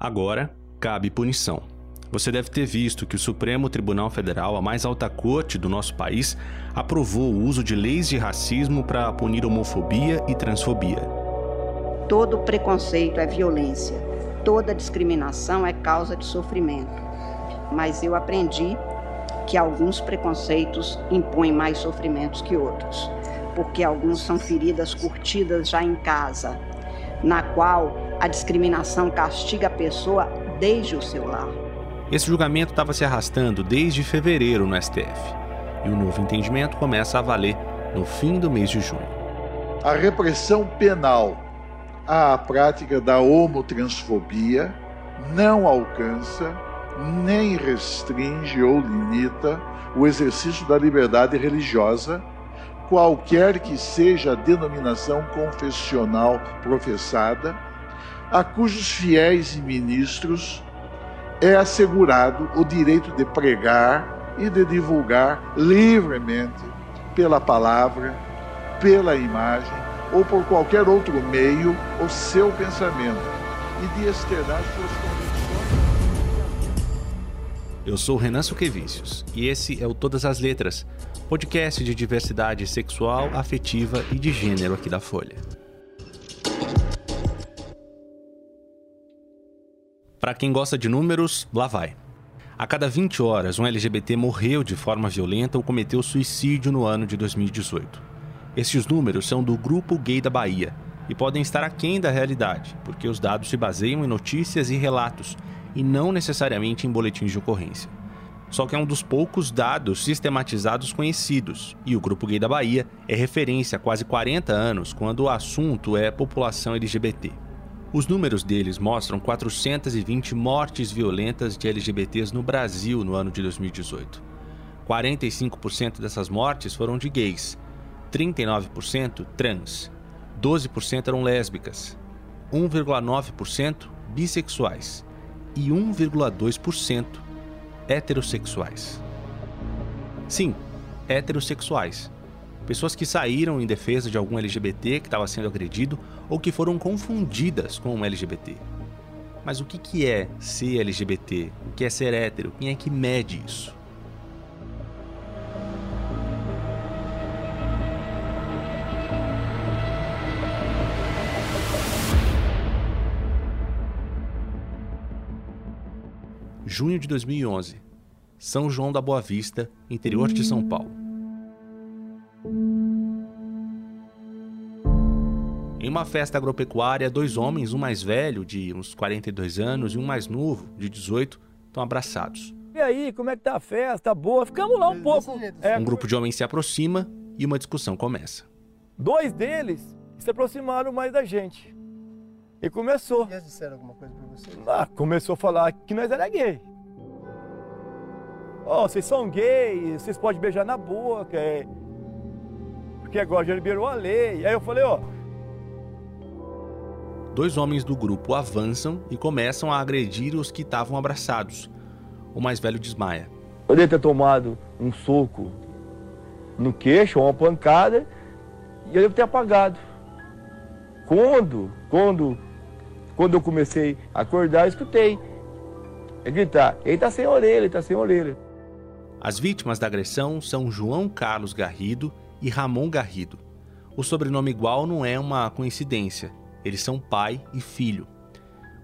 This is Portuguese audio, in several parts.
Agora, cabe punição. Você deve ter visto que o Supremo Tribunal Federal, a mais alta corte do nosso país, aprovou o uso de leis de racismo para punir homofobia e transfobia. Todo preconceito é violência, toda discriminação é causa de sofrimento. Mas eu aprendi que alguns preconceitos impõem mais sofrimentos que outros, porque alguns são feridas curtidas já em casa, na qual a discriminação castiga a pessoa desde o seu lar. Esse julgamento estava se arrastando desde fevereiro no STF, e o novo entendimento começa a valer no fim do mês de junho. A repressão penal à prática da homotransfobia não alcança nem restringe ou limita o exercício da liberdade religiosa, qualquer que seja a denominação confessional professada, a cujos fiéis e ministros é assegurado o direito de pregar e de divulgar livremente pela palavra, pela imagem ou por qualquer outro meio o seu pensamento e de externar suas convicções. Eu sou Renan Suquevicius e esse é o Todas as Letras, podcast de diversidade sexual, afetiva e de gênero aqui da Folha. Para quem gosta de números, lá vai. A cada 20 horas, um LGBT morreu de forma violenta ou cometeu suicídio no ano de 2018. Estes números são do Grupo Gay da Bahia e podem estar aquém da realidade, porque os dados se baseiam em notícias e relatos e não necessariamente em boletins de ocorrência. Só que é um dos poucos dados sistematizados conhecidos, e o Grupo Gay da Bahia é referência há quase 40 anos quando o assunto é população LGBT. Os números deles mostram 420 mortes violentas de LGBTs no Brasil no ano de 2018. 45% dessas mortes foram de gays, 39% trans, 12% eram lésbicas, 1,9% bissexuais e 1,2% heterossexuais. Sim, heterossexuais. Pessoas que saíram em defesa de algum LGBT que estava sendo agredido ou que foram confundidas com um LGBT. Mas o que, que é ser LGBT? O que é ser hétero? Quem é que mede isso? Junho de 2011, São João da Boa Vista, interior de São Paulo. Em uma festa agropecuária, dois homens, um mais velho, de uns 42 anos, e um mais novo, de 18, estão abraçados. E aí, como é que tá a festa? Tá boa? Ficamos lá um pouco. É, um grupo de homens se aproxima e uma discussão começa. Dois deles se aproximaram mais da gente. E começou. E eles disseram alguma coisa pra você? Ah, começou a falar que nós era gay. Ó, oh, vocês são gays, vocês podem beijar na boca. É... Porque agora já liberou a lei. Aí eu falei, ó. Dois homens do grupo avançam e começam a agredir os que estavam abraçados. O mais velho desmaia. Eu devo ter tomado um soco no queixo, uma pancada, e eu devo ter apagado. Quando, quando quando eu comecei a acordar, eu escutei. É gritar, ele está sem orelha, ele está sem orelha. As vítimas da agressão são João Carlos Garrido e Ramon Garrido. O sobrenome igual não é uma coincidência, eles são pai e filho.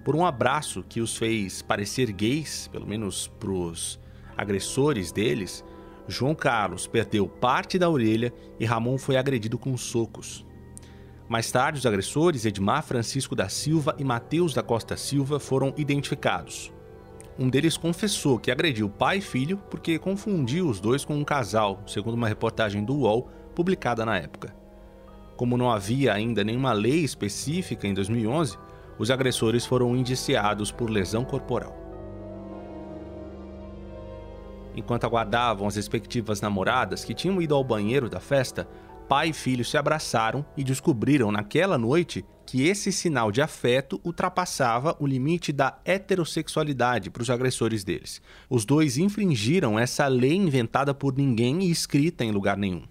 Por um abraço que os fez parecer gays, pelo menos para os agressores deles, João Carlos perdeu parte da orelha e Ramon foi agredido com socos. Mais tarde, os agressores Edmar Francisco da Silva e Mateus da Costa Silva foram identificados. Um deles confessou que agrediu pai e filho porque confundiu os dois com um casal, segundo uma reportagem do UOL publicada na época. Como não havia ainda nenhuma lei específica em 2011, os agressores foram indiciados por lesão corporal. Enquanto aguardavam as respectivas namoradas que tinham ido ao banheiro da festa, pai e filho se abraçaram e descobriram naquela noite que esse sinal de afeto ultrapassava o limite da heterossexualidade para os agressores deles. Os dois infringiram essa lei inventada por ninguém e escrita em lugar nenhum.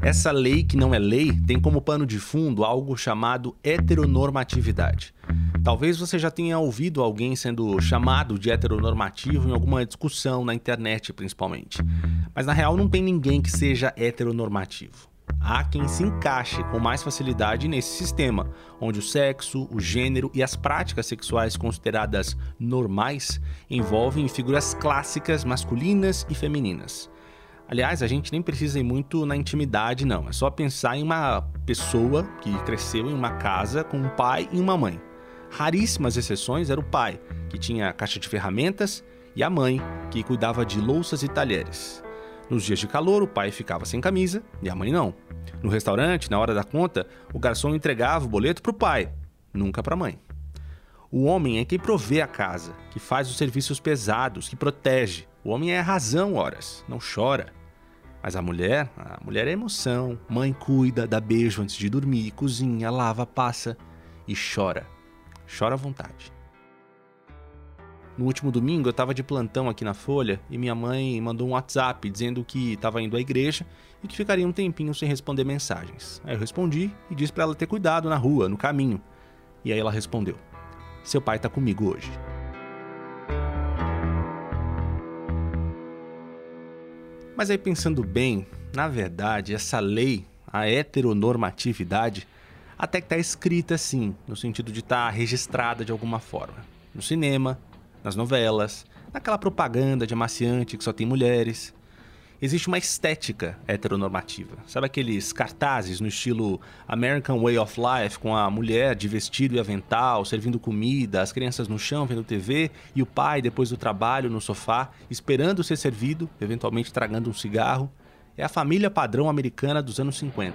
Essa lei que não é lei tem como pano de fundo algo chamado heteronormatividade. Talvez você já tenha ouvido alguém sendo chamado de heteronormativo em alguma discussão na internet, principalmente. Mas na real não tem ninguém que seja heteronormativo. Há quem se encaixe com mais facilidade nesse sistema, onde o sexo, o gênero e as práticas sexuais consideradas normais envolvem figuras clássicas masculinas e femininas. Aliás, a gente nem precisa ir muito na intimidade, não. É só pensar em uma pessoa que cresceu em uma casa com um pai e uma mãe. Raríssimas exceções era o pai, que tinha caixa de ferramentas, e a mãe, que cuidava de louças e talheres. Nos dias de calor, o pai ficava sem camisa e a mãe não. No restaurante, na hora da conta, o garçom entregava o boleto para o pai, nunca para a mãe. O homem é quem provê a casa, que faz os serviços pesados, que protege. O homem é razão, horas, não chora. Mas a mulher, a mulher é emoção. Mãe cuida, dá beijo antes de dormir, cozinha, lava, passa e chora. Chora à vontade. No último domingo eu estava de plantão aqui na Folha e minha mãe mandou um WhatsApp dizendo que estava indo à igreja e que ficaria um tempinho sem responder mensagens. Aí eu respondi e disse para ela ter cuidado na rua, no caminho. E aí ela respondeu: Seu pai está comigo hoje. Mas aí pensando bem, na verdade, essa lei, a heteronormatividade, até que está escrita assim, no sentido de estar tá registrada de alguma forma. No cinema, nas novelas, naquela propaganda de amaciante que só tem mulheres existe uma estética heteronormativa. Sabe aqueles cartazes no estilo American Way of Life, com a mulher de vestido e avental, servindo comida, as crianças no chão vendo TV e o pai, depois do trabalho, no sofá, esperando ser servido, eventualmente tragando um cigarro? É a família padrão americana dos anos 50.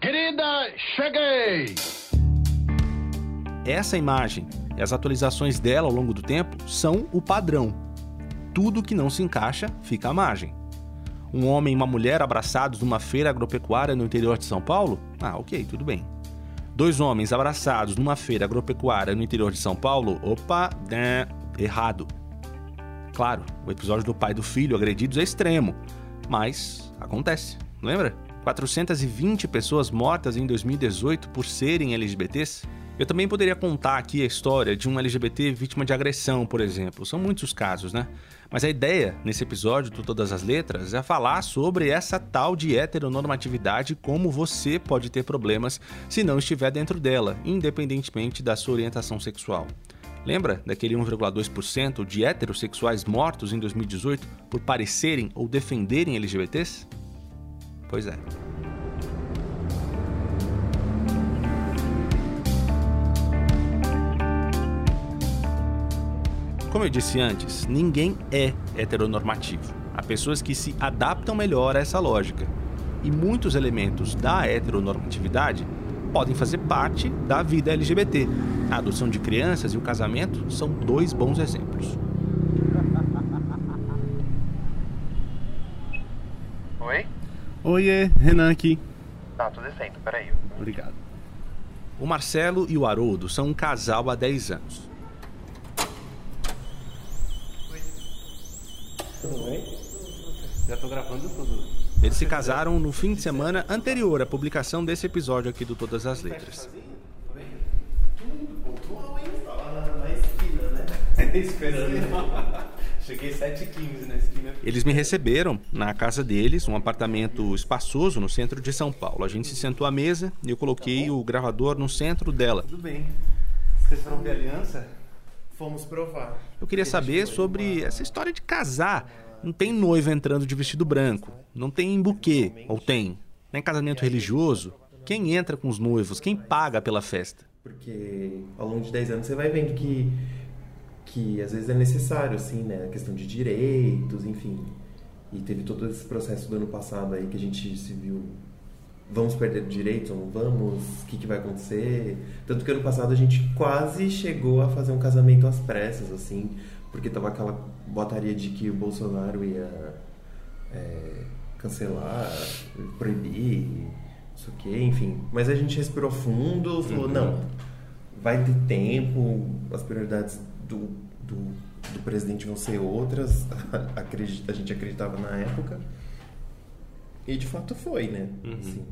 Querida, cheguei! Essa imagem e as atualizações dela ao longo do tempo são o padrão. Tudo que não se encaixa fica à margem. Um homem e uma mulher abraçados numa feira agropecuária no interior de São Paulo? Ah, ok, tudo bem. Dois homens abraçados numa feira agropecuária no interior de São Paulo? Opa, né, errado. Claro, o episódio do pai e do filho agredidos é extremo, mas acontece, lembra? 420 pessoas mortas em 2018 por serem LGBTs? Eu também poderia contar aqui a história de um LGBT vítima de agressão, por exemplo. São muitos os casos, né? Mas a ideia nesse episódio do Todas as Letras é falar sobre essa tal de heteronormatividade e como você pode ter problemas se não estiver dentro dela, independentemente da sua orientação sexual. Lembra daquele 1,2% de heterossexuais mortos em 2018 por parecerem ou defenderem LGBTs? Pois é. Como eu disse antes, ninguém é heteronormativo. Há pessoas que se adaptam melhor a essa lógica. E muitos elementos da heteronormatividade podem fazer parte da vida LGBT. A adoção de crianças e o casamento são dois bons exemplos. Oi? Oiê, Renan aqui. Tá, tô descendo, peraí. Obrigado. O Marcelo e o Haroldo são um casal há 10 anos. Tudo bem? Já tô gravando tudo. Eles se casaram no fim de semana anterior à publicação desse episódio aqui do Todas as Letras. Na esquina? Esperando. Cheguei 7h15 na esquina. Eles me receberam na casa deles, um apartamento espaçoso no centro de São Paulo. A gente se sentou à mesa e eu coloquei o gravador no centro dela. Tudo bem. Vocês foram ver aliança? Fomos provar. Eu queria saber sobre essa história de casar. Não tem noiva entrando de vestido branco. Não tem buquê, ou tem? Nem casamento religioso. Quem entra com os noivos? Quem paga pela festa? Porque ao longo de 10 anos você vai vendo que, que às vezes é necessário, assim, né? A questão de direitos, enfim. E teve todo esse processo do ano passado aí que a gente se viu vamos perder direitos ou não vamos? O que, que vai acontecer? Tanto que ano passado a gente quase chegou a fazer um casamento às pressas, assim, porque tava aquela botaria de que o Bolsonaro ia é, cancelar, proibir, isso aqui, enfim. Mas a gente respirou fundo, falou, uhum. não, vai ter tempo, as prioridades do, do, do presidente vão ser outras, a gente acreditava na época. E de fato foi, né? Assim,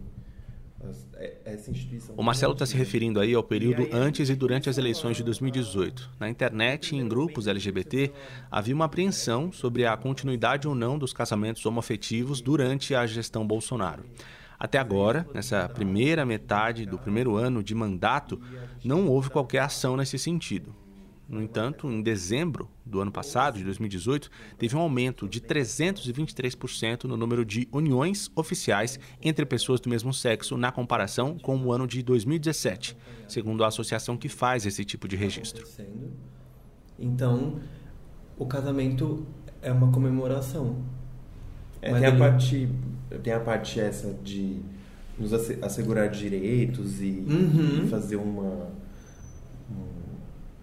as- é- essa instituição. O Marcelo está se referindo aí ao período antes e durante as eleições de 2018. Na internet e em grupos LGBT havia uma apreensão sobre a continuidade ou não dos casamentos homoafetivos durante a gestão Bolsonaro. Até agora, nessa primeira metade do primeiro ano de mandato, não houve qualquer ação nesse sentido. No entanto, em dezembro do ano passado, de 2018, teve um aumento de 323% no número de uniões oficiais entre pessoas do mesmo sexo na comparação com o ano de 2017, segundo a associação que faz esse tipo de registro. Então, o casamento é uma comemoração. É, tem, a ele- parte, tem a parte essa de nos asse- assegurar direitos e, Uhum. fazer uma. um-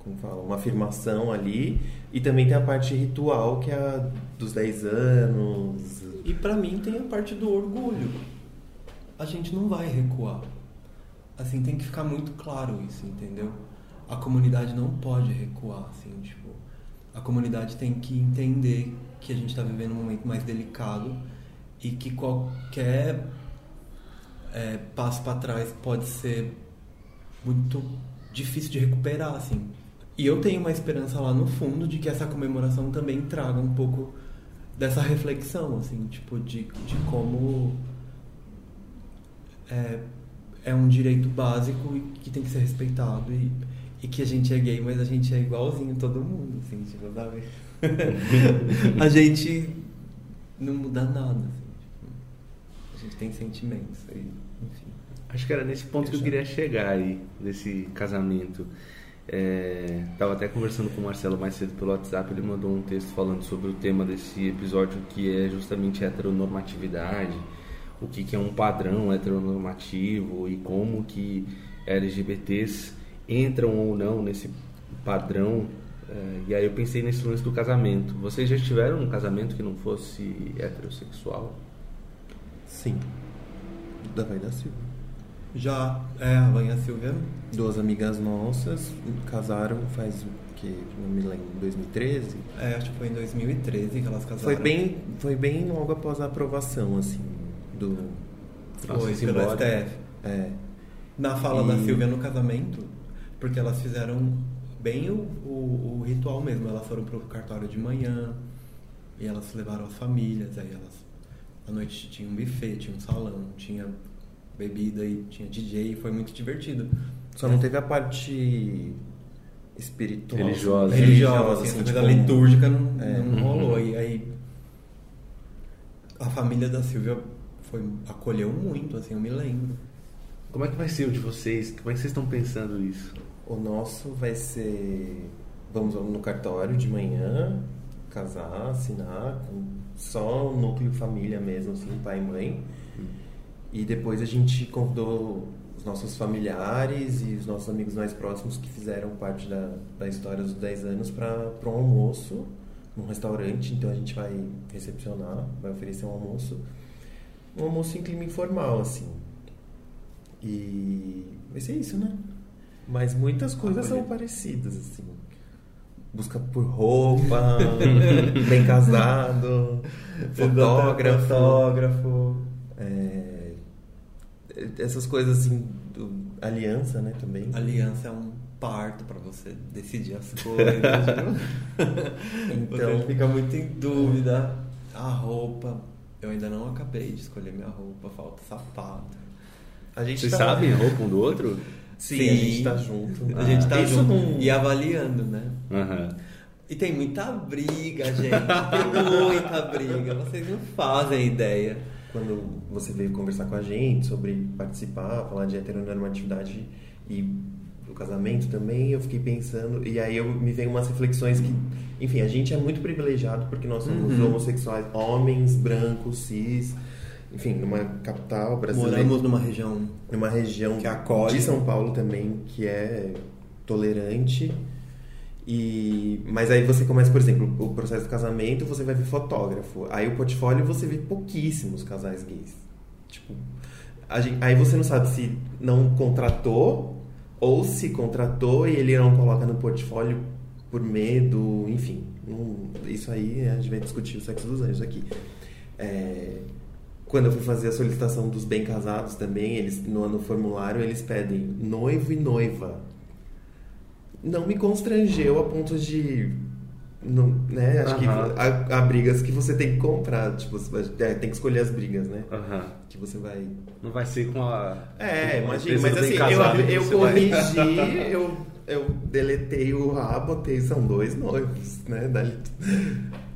como fala? Uma afirmação ali. E também tem a parte ritual, que é a dos 10 anos. E pra mim tem a parte do orgulho. A gente não vai recuar. Assim, tem que ficar muito claro isso, entendeu? A comunidade não pode recuar, assim, tipo... A comunidade tem que entender que a gente tá vivendo um momento mais delicado e que qualquer é, passo para trás pode ser muito difícil de recuperar, assim. E eu tenho uma esperança lá no fundo de que essa comemoração também traga um pouco dessa reflexão, assim, tipo, de, de como é, é um direito básico e que tem que ser respeitado e, e que a gente é gay, mas a gente é igualzinho todo mundo, assim, tipo, sabe? a gente não muda nada, assim, tipo, a gente tem sentimentos, e, enfim. Acho que era nesse ponto que eu queria chegar aí, desse casamento. É, tava até conversando com o Marcelo mais cedo pelo WhatsApp, ele mandou um texto falando sobre o tema desse episódio que é justamente heteronormatividade, o que, que é um padrão heteronormativo e como que LGBTs entram ou não nesse padrão. É, e aí eu pensei nesse lance do casamento. Vocês já tiveram um casamento que não fosse heterossexual? Sim. Da Silva. Já, é, a Vanha Silvia, Duas amigas nossas casaram faz o que? Não me lembro, 2013? é, acho que foi em 2013 que elas casaram. Foi bem, foi bem logo após a aprovação, assim, do. Foi, pelo. STF. É. Na fala da E- Silvia no casamento, porque elas fizeram bem o, o, o ritual mesmo. Elas foram pro cartório de manhã e elas levaram as famílias. Aí elas, à noite tinha um buffet, tinha um salão, tinha bebida e tinha DJ. Foi muito divertido. Só não teve a parte espiritual. Religiosa. religiosa, assim, essa tipo, coisa litúrgica não, É. não rolou. E aí a família da Silvia foi, acolheu muito, assim, eu me lembro. Como é que vai ser o de vocês? Como é que vocês estão pensando isso? O nosso vai ser. Vamos no cartório de manhã, casar, assinar, com só o núcleo família mesmo, assim, pai e mãe. E depois a gente convidou os nossos familiares e os nossos amigos mais próximos que fizeram parte da, da história dos 10 anos para um almoço num restaurante. Então a gente vai recepcionar, vai oferecer um almoço. Um almoço em clima informal, assim. E vai ser isso, né? Mas muitas coisas são parecidas, assim. Busca por roupa, bem casado, fotógrafo. Fotógrafo. é, essas coisas assim, do- aliança, né, também. Aliança é um parto pra você decidir as coisas. Então- você fica muito em dúvida. A roupa, eu ainda não acabei de escolher minha roupa, falta sapato. A gente Vocês tá- sabem a roupa um do outro? Sim, a gente tá junto. A gente tá Isso junto não- e avaliando, né? Aham. E tem muita briga, gente. Tem muita briga. Vocês não fazem ideia. Quando você veio conversar com a gente sobre participar, falar de heteronormatividade e do casamento também, eu fiquei pensando, e aí eu, me veio umas reflexões que, enfim, a gente é muito privilegiado porque nós somos Uhum. homossexuais, homens, brancos, cis, enfim, numa capital brasileira. Moramos numa região numa região Que acolhe. de São Paulo também que é tolerante e mas aí você começa por exemplo o processo do casamento você vai ver fotógrafo. Aí o portfólio você vê pouquíssimos casais gays. Tipo a gen- aí você não sabe se não contratou ou se contratou e ele não coloca no portfólio por medo enfim. Não- isso aí a gente vai discutir o sexo dos anjos aqui. É, quando eu fui fazer a solicitação dos bem casados também, eles no, no formulário eles pedem noivo e noiva. Não me constrangeu a ponto de não, né? Acho que Aham. há, há brigas que você tem que comprar, tipo, você vai- é, tem que escolher as brigas, né? Aham. Que você vai. Não vai ser com a. É, com imagina, mas assim, eu, que eu você vai- corrigi, eu, eu deletei o A, botei, são dois noivos, né? Dali-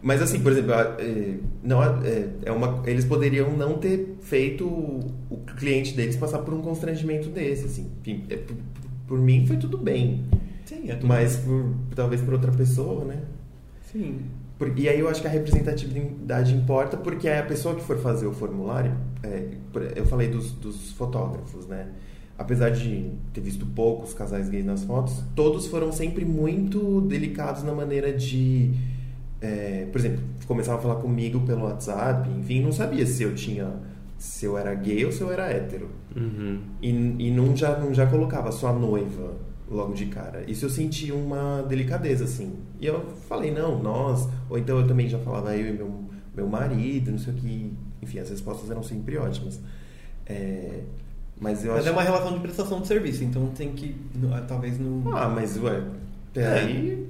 Mas assim, por exemplo, é, não, é, é uma, eles poderiam não ter feito o, cliente deles passar por um constrangimento desse, assim. Enfim, por, por mim foi tudo bem. Sim, é tudo Mas por, talvez por outra pessoa, né? Sim. Por- e aí eu acho que a representatividade importa porque é a pessoa que for fazer o formulário, é, eu falei dos, dos fotógrafos, né? Apesar de ter visto poucos casais gays nas fotos, todos foram sempre muito delicados na maneira de, é, por exemplo, começavam a falar comigo pelo WhatsApp, enfim, não sabia se eu tinha, se eu era gay ou se eu era hétero. Uhum. E, e não, já, não já colocava sua noiva logo de cara. Isso eu senti uma delicadeza, assim. E eu falei, não, nós. Ou então eu também já falava eu e meu, meu marido, não sei o que. Enfim, as respostas eram sempre ótimas. É, mas eu Mas acho. é uma relação de prestação de serviço, então tem que. ah, Talvez não. Ah, mas ué, peraí.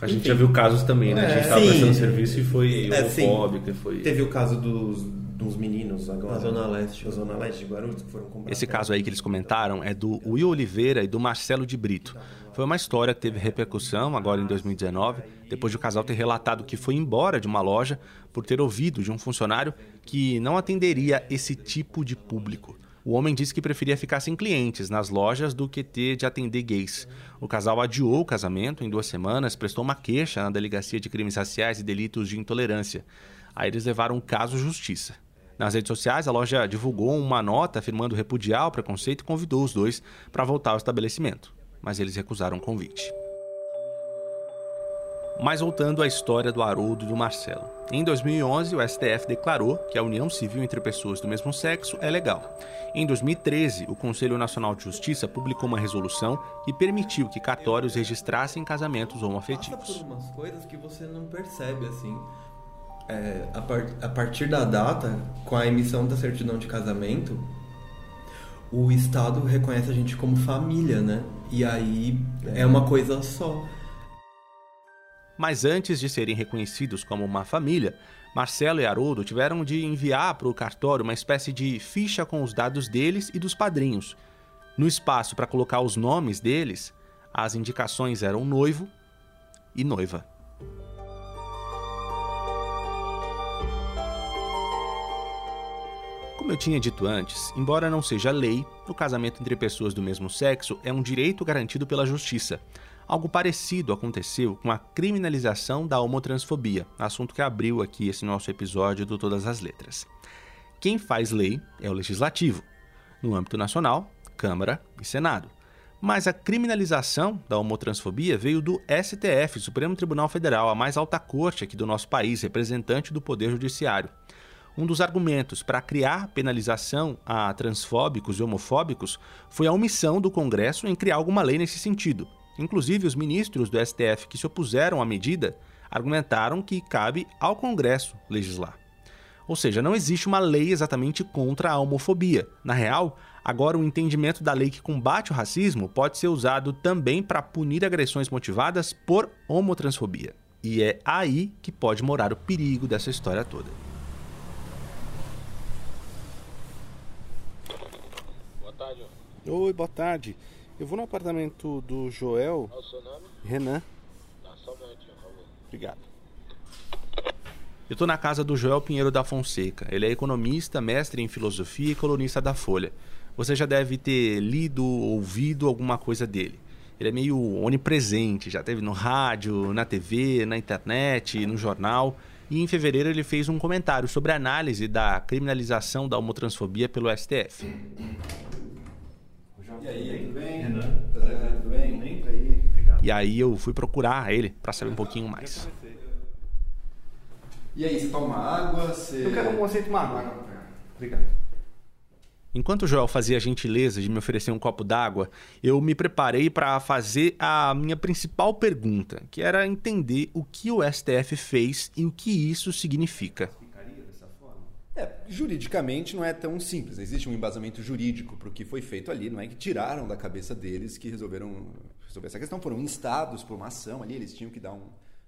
A gente Enfim. já viu casos também, né? A gente É, estava sim. prestando serviço e foi É, homofóbico, e foi. Teve o caso dos, dos meninos agora. Na Zona Leste. Da Zona Leste de Guarulhos, que foram comprar. Esse caso aí que eles comentaram é do Will Oliveira e do Marcelo de Brito. Foi uma história que teve repercussão agora em 2019, depois de o casal ter relatado que foi embora de uma loja por ter ouvido de um funcionário que não atenderia esse tipo de público. O homem disse que preferia ficar sem clientes nas lojas do que ter de atender gays. O casal adiou o casamento em duas semanas, prestou uma queixa na Delegacia de Crimes Raciais e Delitos de Intolerância. Aí eles levaram o caso à justiça. Nas redes sociais, a loja divulgou uma nota afirmando repudiar o preconceito e convidou os dois para voltar ao estabelecimento, mas eles recusaram o convite. Mas voltando à história do Haroldo e do Marcelo. Em 2011, o STF declarou que a união civil entre pessoas do mesmo sexo é legal. Em 2013, o Conselho Nacional de Justiça publicou uma resolução que permitiu que cartórios registrassem casamentos Passa homoafetivos. por umas coisas que você não percebe, assim. É, a, par- a partir da data, com a emissão da certidão de casamento, o Estado reconhece a gente como família, né? E aí é uma coisa só. Mas antes de serem reconhecidos como uma família, Marcelo e Haroldo tiveram de enviar para o cartório uma espécie de ficha com os dados deles e dos padrinhos. No espaço para colocar os nomes deles, as indicações eram noivo e noiva. Como eu tinha dito antes, embora não seja lei, o casamento entre pessoas do mesmo sexo é um direito garantido pela justiça. Algo parecido aconteceu com a criminalização da homotransfobia, assunto que abriu aqui esse nosso episódio do Todas as Letras. Quem faz lei é o legislativo, no âmbito nacional, Câmara e Senado. Mas a criminalização da homotransfobia veio do STF, Supremo Tribunal Federal, a mais alta corte aqui do nosso país, representante do Poder Judiciário. Um dos argumentos para criar penalização a transfóbicos e homofóbicos foi a omissão do Congresso em criar alguma lei nesse sentido. Inclusive, os ministros do STF que se opuseram à medida argumentaram que cabe ao Congresso legislar. Ou seja, não existe uma lei exatamente contra a homofobia. Na real, agora o entendimento da lei que combate o racismo pode ser usado também para punir agressões motivadas por homotransfobia. E é aí que pode morar o perigo dessa história toda. Boa tarde, ó. Oi, boa tarde. Eu vou no apartamento do Joel. Qual o seu nome? Renan. Tá, só um momentinho, por favor. Obrigado. Eu estou na casa do Joel Pinheiro da Fonseca. Ele é economista, mestre em filosofia e colunista da Folha. Você já deve ter lido, ouvido alguma coisa dele. Ele é meio onipresente, já teve no rádio, na TV, na internet, no jornal. E em fevereiro ele fez um comentário sobre a análise da criminalização da homotransfobia pelo STF. E aí, tudo bem? Renan. Prazer, tudo bem? Aí. Obrigado. E aí eu fui procurar ele para saber um pouquinho mais. E aí, você toma água? Você... Eu quero um aceito uma água. Obrigado. Enquanto o Joel fazia a gentileza de me oferecer um copo d'água, eu me preparei para fazer a minha principal pergunta, que era entender o que o STF fez e o que isso significa. É, juridicamente não é tão simples. Existe um embasamento jurídico para o que foi feito ali. Não é que tiraram da cabeça deles que resolveram resolver essa questão. Foram instados por uma ação ali, eles tinham que dar um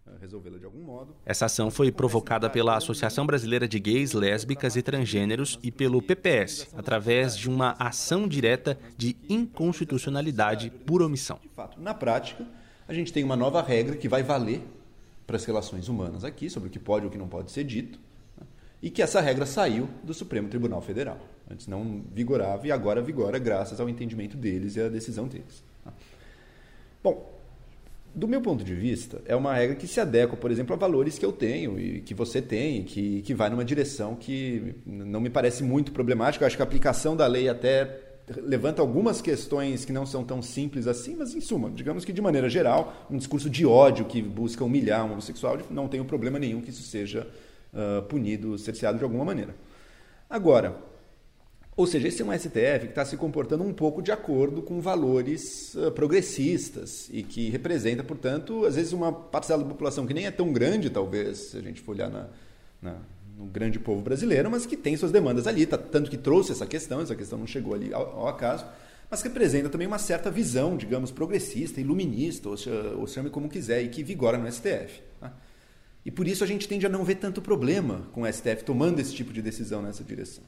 eh, resolvê-la de algum modo. Essa ação foi provocada pela Associação Brasileira de Gays, Lésbicas e Transgêneros e pelo PPS, através de uma ação direta de inconstitucionalidade por omissão. De fato, na prática, a gente tem uma nova regra que vai valer para as relações humanas aqui, sobre o que pode ou o que não pode ser dito e que essa regra saiu do Supremo Tribunal Federal. Antes não vigorava e agora vigora graças ao entendimento deles e à decisão deles. Bom, do meu ponto de vista, é uma regra que se adequa, por exemplo, a valores que eu tenho e que você tem, que, que vai numa direção que não me parece muito problemática. Eu acho que a aplicação da lei até levanta algumas questões que não são tão simples assim, mas em suma, digamos que de maneira geral, um discurso de ódio que busca humilhar um homossexual, não tem problema nenhum que isso seja uh, punido, cerceado de alguma maneira. Agora, ou seja, esse é um STF que está se comportando um pouco de acordo com valores uh, progressistas e que representa, portanto, às vezes uma parcela da população que nem é tão grande, talvez, se a gente for olhar na, na, no grande povo brasileiro, mas que tem suas demandas ali, tá, tanto que trouxe essa questão, essa questão não chegou ali ao, ao acaso, mas que representa também uma certa visão, digamos, progressista, iluminista, ou, ou chame como quiser, e que vigora no STF. Tá? E por isso a gente tende a não ver tanto problema com o STF tomando esse tipo de decisão nessa direção.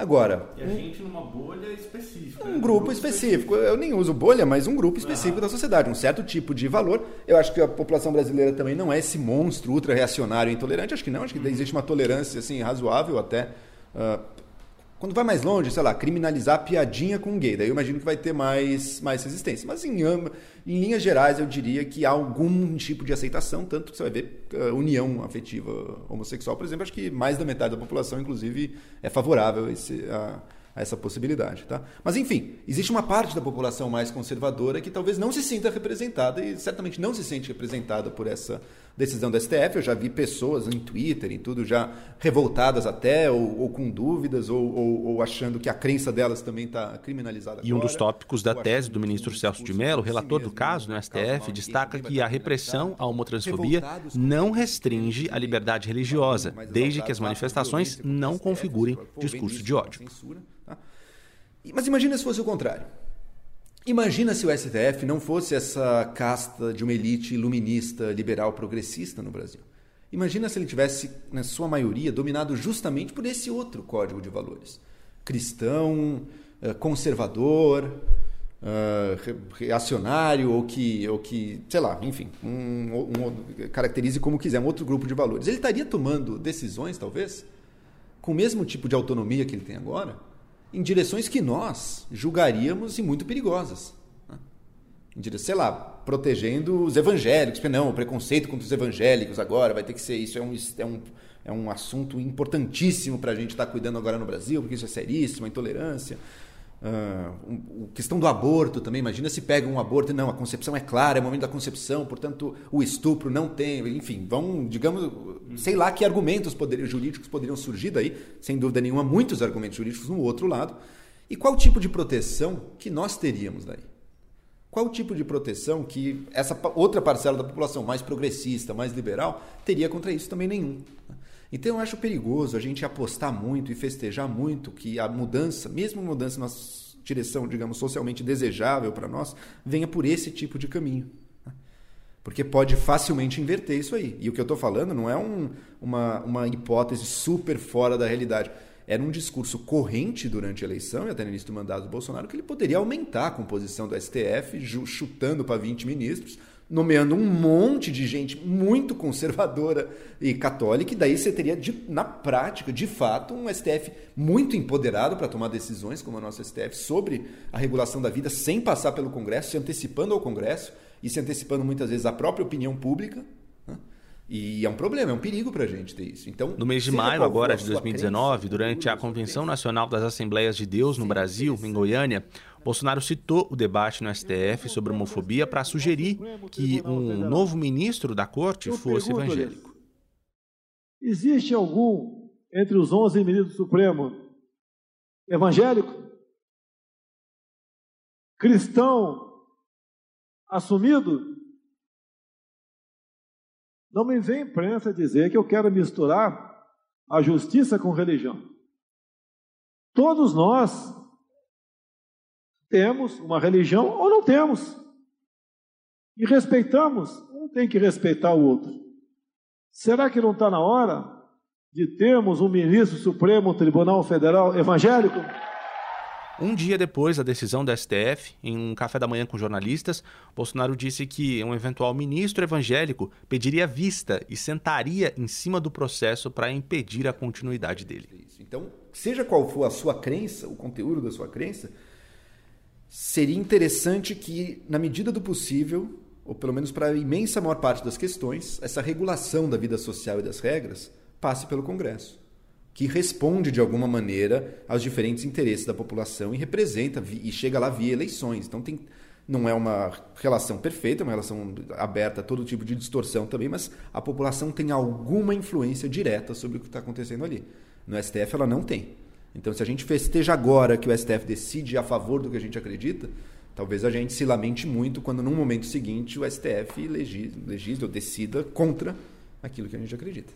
Agora. E a gente numa bolha específica. Um, né? grupo, grupo específico. específico. Eu nem uso bolha, mas um grupo específico ah. da sociedade. Um certo tipo de valor. Eu acho que a população brasileira também não é esse monstro ultra reacionário e intolerante. Acho que não. Acho que existe uma tolerância assim, razoável até. Uh, quando vai mais longe, sei lá, criminalizar piadinha com gay, daí eu imagino que vai ter mais, mais resistência. Mas em, em linhas gerais, eu diria que há algum tipo de aceitação, tanto que você vai ver uh, união afetiva homossexual, por exemplo, acho que mais da metade da população, inclusive, é favorável a, esse, a, a essa possibilidade. Tá? Mas, enfim, existe uma parte da população mais conservadora que talvez não se sinta representada e certamente não se sente representada por essa decisão do STF. Eu já vi pessoas em Twitter e tudo já revoltadas até, ou, ou com dúvidas, ou, ou, ou, achando que a crença delas também está criminalizada. E um dos tópicos da tese do ministro Celso de Mello, relator do caso no STF, destaca que a repressão à homotransfobia não restringe a liberdade religiosa, desde que as manifestações não configurem discurso de ódio. Tá? Mas imagina se fosse o contrário. Imagina se o STF não fosse essa casta de uma elite iluminista, liberal, progressista no Brasil. Imagina se ele tivesse, na sua maioria, dominado justamente por esse outro código de valores. Cristão, eh, conservador, eh, reacionário, ou que, ou que sei lá, enfim, um, um, caracterize como quiser, um outro grupo de valores. Ele estaria tomando decisões, talvez, com o mesmo tipo de autonomia que ele tem agora? Em direções que nós julgaríamos e muito perigosas. Né? Sei lá, protegendo os evangélicos, não, o preconceito contra os evangélicos agora vai ter que ser isso, é um, é um, é um assunto importantíssimo para a gente estar tá cuidando agora no Brasil, porque isso é seríssimo, a intolerância. Uh, questão do aborto também, imagina se pega um aborto, não, a concepção é clara, é o momento da concepção, portanto o estupro não tem, enfim, vão, digamos, sei lá que argumentos poderiam, jurídicos poderiam surgir daí, sem dúvida nenhuma, muitos argumentos jurídicos no outro lado, e qual tipo de proteção que nós teríamos daí? Qual tipo de proteção que essa outra parcela da população mais progressista, mais liberal, teria contra isso? Também nenhum. Então eu acho perigoso a gente apostar muito e festejar muito que a mudança, mesmo mudança na direção, digamos, socialmente desejável para nós, venha por esse tipo de caminho. Né? Porque pode facilmente inverter isso aí. E o que eu estou falando não é um, uma, uma hipótese super fora da realidade. Era um discurso corrente durante a eleição e até no início do mandato do Bolsonaro que ele poderia aumentar a composição do STF, chutando para 20 ministros, nomeando um monte de gente muito conservadora e católica, e daí você teria, de, na prática, de fato, um STF muito empoderado para tomar decisões, como o nosso STF, sobre a regulação da vida, sem passar pelo Congresso, se antecipando ao Congresso e se antecipando muitas vezes à própria opinião pública. Né? E é um problema, é um perigo para a gente ter isso. Então, no mês de maio agora de 2019, durante a Convenção Nacional das Assembleias de Deus no Brasil, em Goiânia, Bolsonaro citou o debate no STF sobre homofobia para sugerir que um novo ministro da corte fosse evangélico. Existe algum entre os 11 ministros do Supremo evangélico? Cristão assumido? Não me vem imprensa dizer que eu quero misturar a justiça com religião. Todos nós temos uma religião ou não temos. E respeitamos, um tem que respeitar o outro. Será que não está na hora de termos um ministro supremo Tribunal Federal evangélico? Um dia depois da decisão da STF, em um café da manhã com jornalistas, Bolsonaro disse que um eventual ministro evangélico pediria vista e sentaria em cima do processo para impedir a continuidade dele. Então, seja qual for a sua crença, o conteúdo da sua crença, seria interessante que, na medida do possível, ou pelo menos para a imensa maior parte das questões, essa regulação da vida social e das regras passe pelo Congresso que responde de alguma maneira aos diferentes interesses da população e representa e chega lá via eleições. Então tem, não é uma relação perfeita, é uma relação aberta a todo tipo de distorção também, mas a população tem alguma influência direta sobre o que está acontecendo ali. No STF ela não tem. Então se a gente festeja agora que o STF decide a favor do que a gente acredita, talvez a gente se lamente muito quando num momento seguinte o STF legisle ou decida contra aquilo que a gente acredita.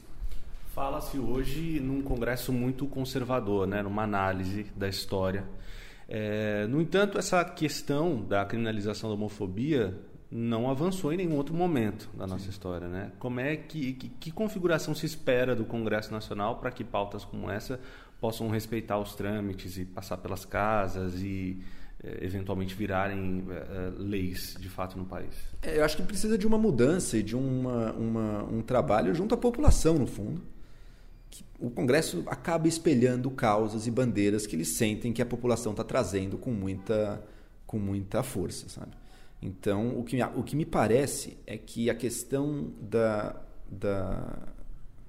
Fala-se hoje num congresso muito conservador, né, numa análise da história. É, no entanto, essa questão da criminalização da homofobia não avançou em nenhum outro momento da nossa Sim. história, né? Como é que, que, que configuração se espera do Congresso Nacional para que pautas como essa possam respeitar os trâmites e passar pelas casas e é, eventualmente virarem é, leis de fato no país? É, eu acho que precisa de uma mudança e de uma, uma, um trabalho junto à população, no fundo o Congresso acaba espelhando causas e bandeiras que eles sentem que a população está trazendo com muita, com muita força, sabe? Então, o que, o que me parece é que a questão da, da,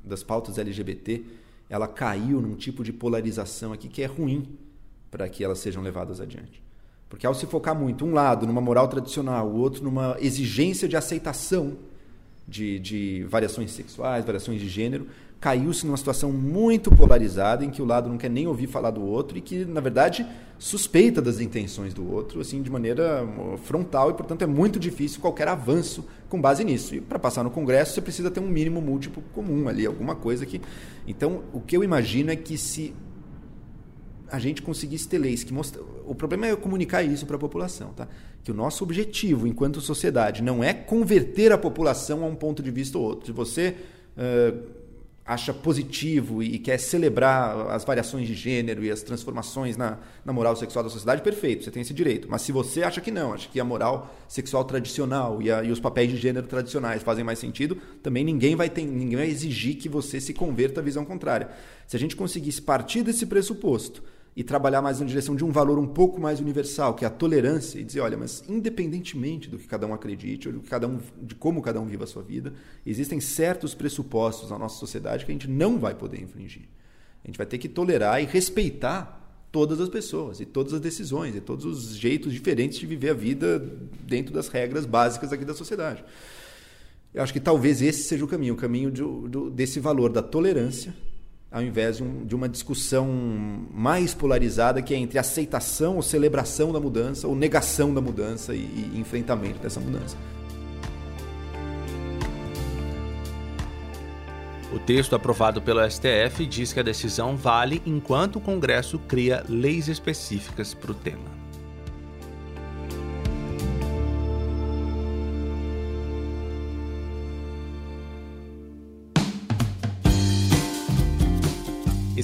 das pautas LGBT ela caiu num tipo de polarização aqui que é ruim para que elas sejam levadas adiante. Porque ao se focar muito, um lado numa moral tradicional, o outro numa exigência de aceitação de, de variações sexuais, variações de gênero, caiu-se numa situação muito polarizada em que o lado não quer nem ouvir falar do outro e que, na verdade, suspeita das intenções do outro, assim, de maneira uh, frontal e, portanto, é muito difícil qualquer avanço com base nisso. E para passar no Congresso, você precisa ter um mínimo múltiplo comum ali, alguma coisa que. Então, o que eu imagino é que se a gente conseguisse ter leis que mostram. O problema é comunicar isso para a população, tá? Que o nosso objetivo, enquanto sociedade, não é converter a população a um ponto de vista ou outro. Se você. Uh, acha positivo e quer celebrar as variações de gênero e as transformações na, na moral sexual da sociedade, perfeito, você tem esse direito. Mas se você acha que não, acha que a moral sexual tradicional e, a, e os papéis de gênero tradicionais fazem mais sentido, também ninguém vai, ter, ninguém vai exigir que você se converta à visão contrária. Se a gente conseguisse partir desse pressuposto e trabalhar mais na direção de um valor um pouco mais universal, que é a tolerância, e dizer, olha, mas independentemente do que cada um acredite, ou do que cada um, de como cada um viva a sua vida, existem certos pressupostos na nossa sociedade que a gente não vai poder infringir. A gente vai ter que tolerar e respeitar todas as pessoas, e todas as decisões, e todos os jeitos diferentes de viver a vida dentro das regras básicas aqui da sociedade. Eu acho que talvez esse seja o caminho, o caminho de, do, desse valor da tolerância, ao invés de, um, de, uma discussão mais polarizada que é entre aceitação ou celebração da mudança ou negação da mudança e, e enfrentamento dessa mudança. O texto aprovado pelo STF diz que a decisão vale enquanto o Congresso cria leis específicas para o tema.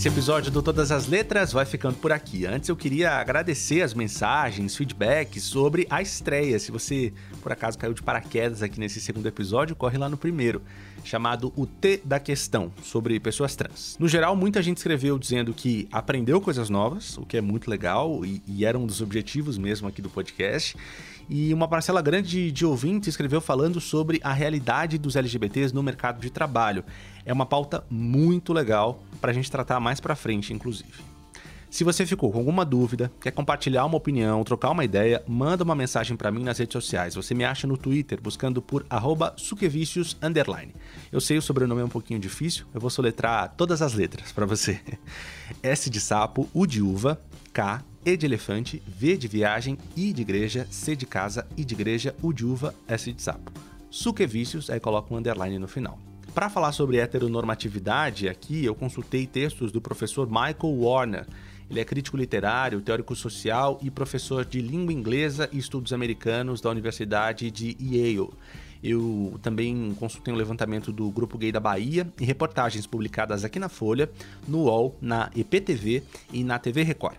Esse episódio do Todas as Letras vai ficando por aqui. Antes eu queria agradecer as mensagens, feedbacks sobre a estreia. Se você por acaso caiu de paraquedas aqui nesse segundo episódio, corre lá no primeiro, chamado O T da Questão, sobre pessoas trans. No geral, muita gente escreveu dizendo que aprendeu coisas novas, o que é muito legal e, e era um dos objetivos mesmo aqui do podcast. E uma parcela grande de, ouvintes escreveu falando sobre a realidade dos LGBTs no mercado de trabalho. É uma pauta muito legal para a gente tratar mais para frente, inclusive. Se você ficou com alguma dúvida, quer compartilhar uma opinião, trocar uma ideia, manda uma mensagem para mim nas redes sociais. Você me acha no Twitter buscando por suquevicius Eu sei o sobrenome é um pouquinho difícil, eu vou soletrar todas as letras para você. S de sapo, U de uva, K, E de elefante, V de viagem, I de igreja, C de casa, I de igreja, U de uva, S de sapo. Suquevicius, aí coloca um underline no final. Para falar sobre heteronormatividade, aqui eu consultei textos do professor Michael Warner. Ele é crítico literário, teórico social e professor de língua inglesa e estudos americanos da Universidade de Yale. Eu também consultei um levantamento do Grupo Gay da Bahia e reportagens publicadas aqui na Folha, no UOL, na EPTV e na TV Record.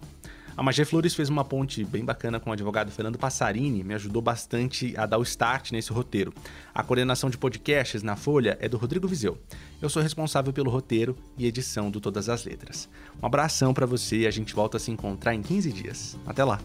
A Magé Flores fez uma ponte bem bacana com o advogado Fernando Passarini, me ajudou bastante a dar o start nesse roteiro. A coordenação de podcasts na Folha é do Rodrigo Vizeu. Eu sou responsável pelo roteiro e edição do Todas as Letras. Um abração para você e a gente volta a se encontrar em 15 dias. Até lá!